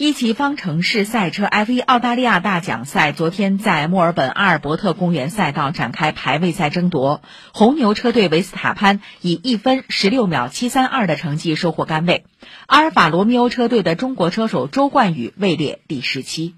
一级方程式赛车 F1 澳大利亚大奖赛昨天在墨尔本阿尔伯特公园赛道展开排位赛争夺，红牛车队维斯塔潘以一分十六秒七三二的成绩收获杆位，阿尔法罗密欧车队的中国车手周冠宇位列第十七。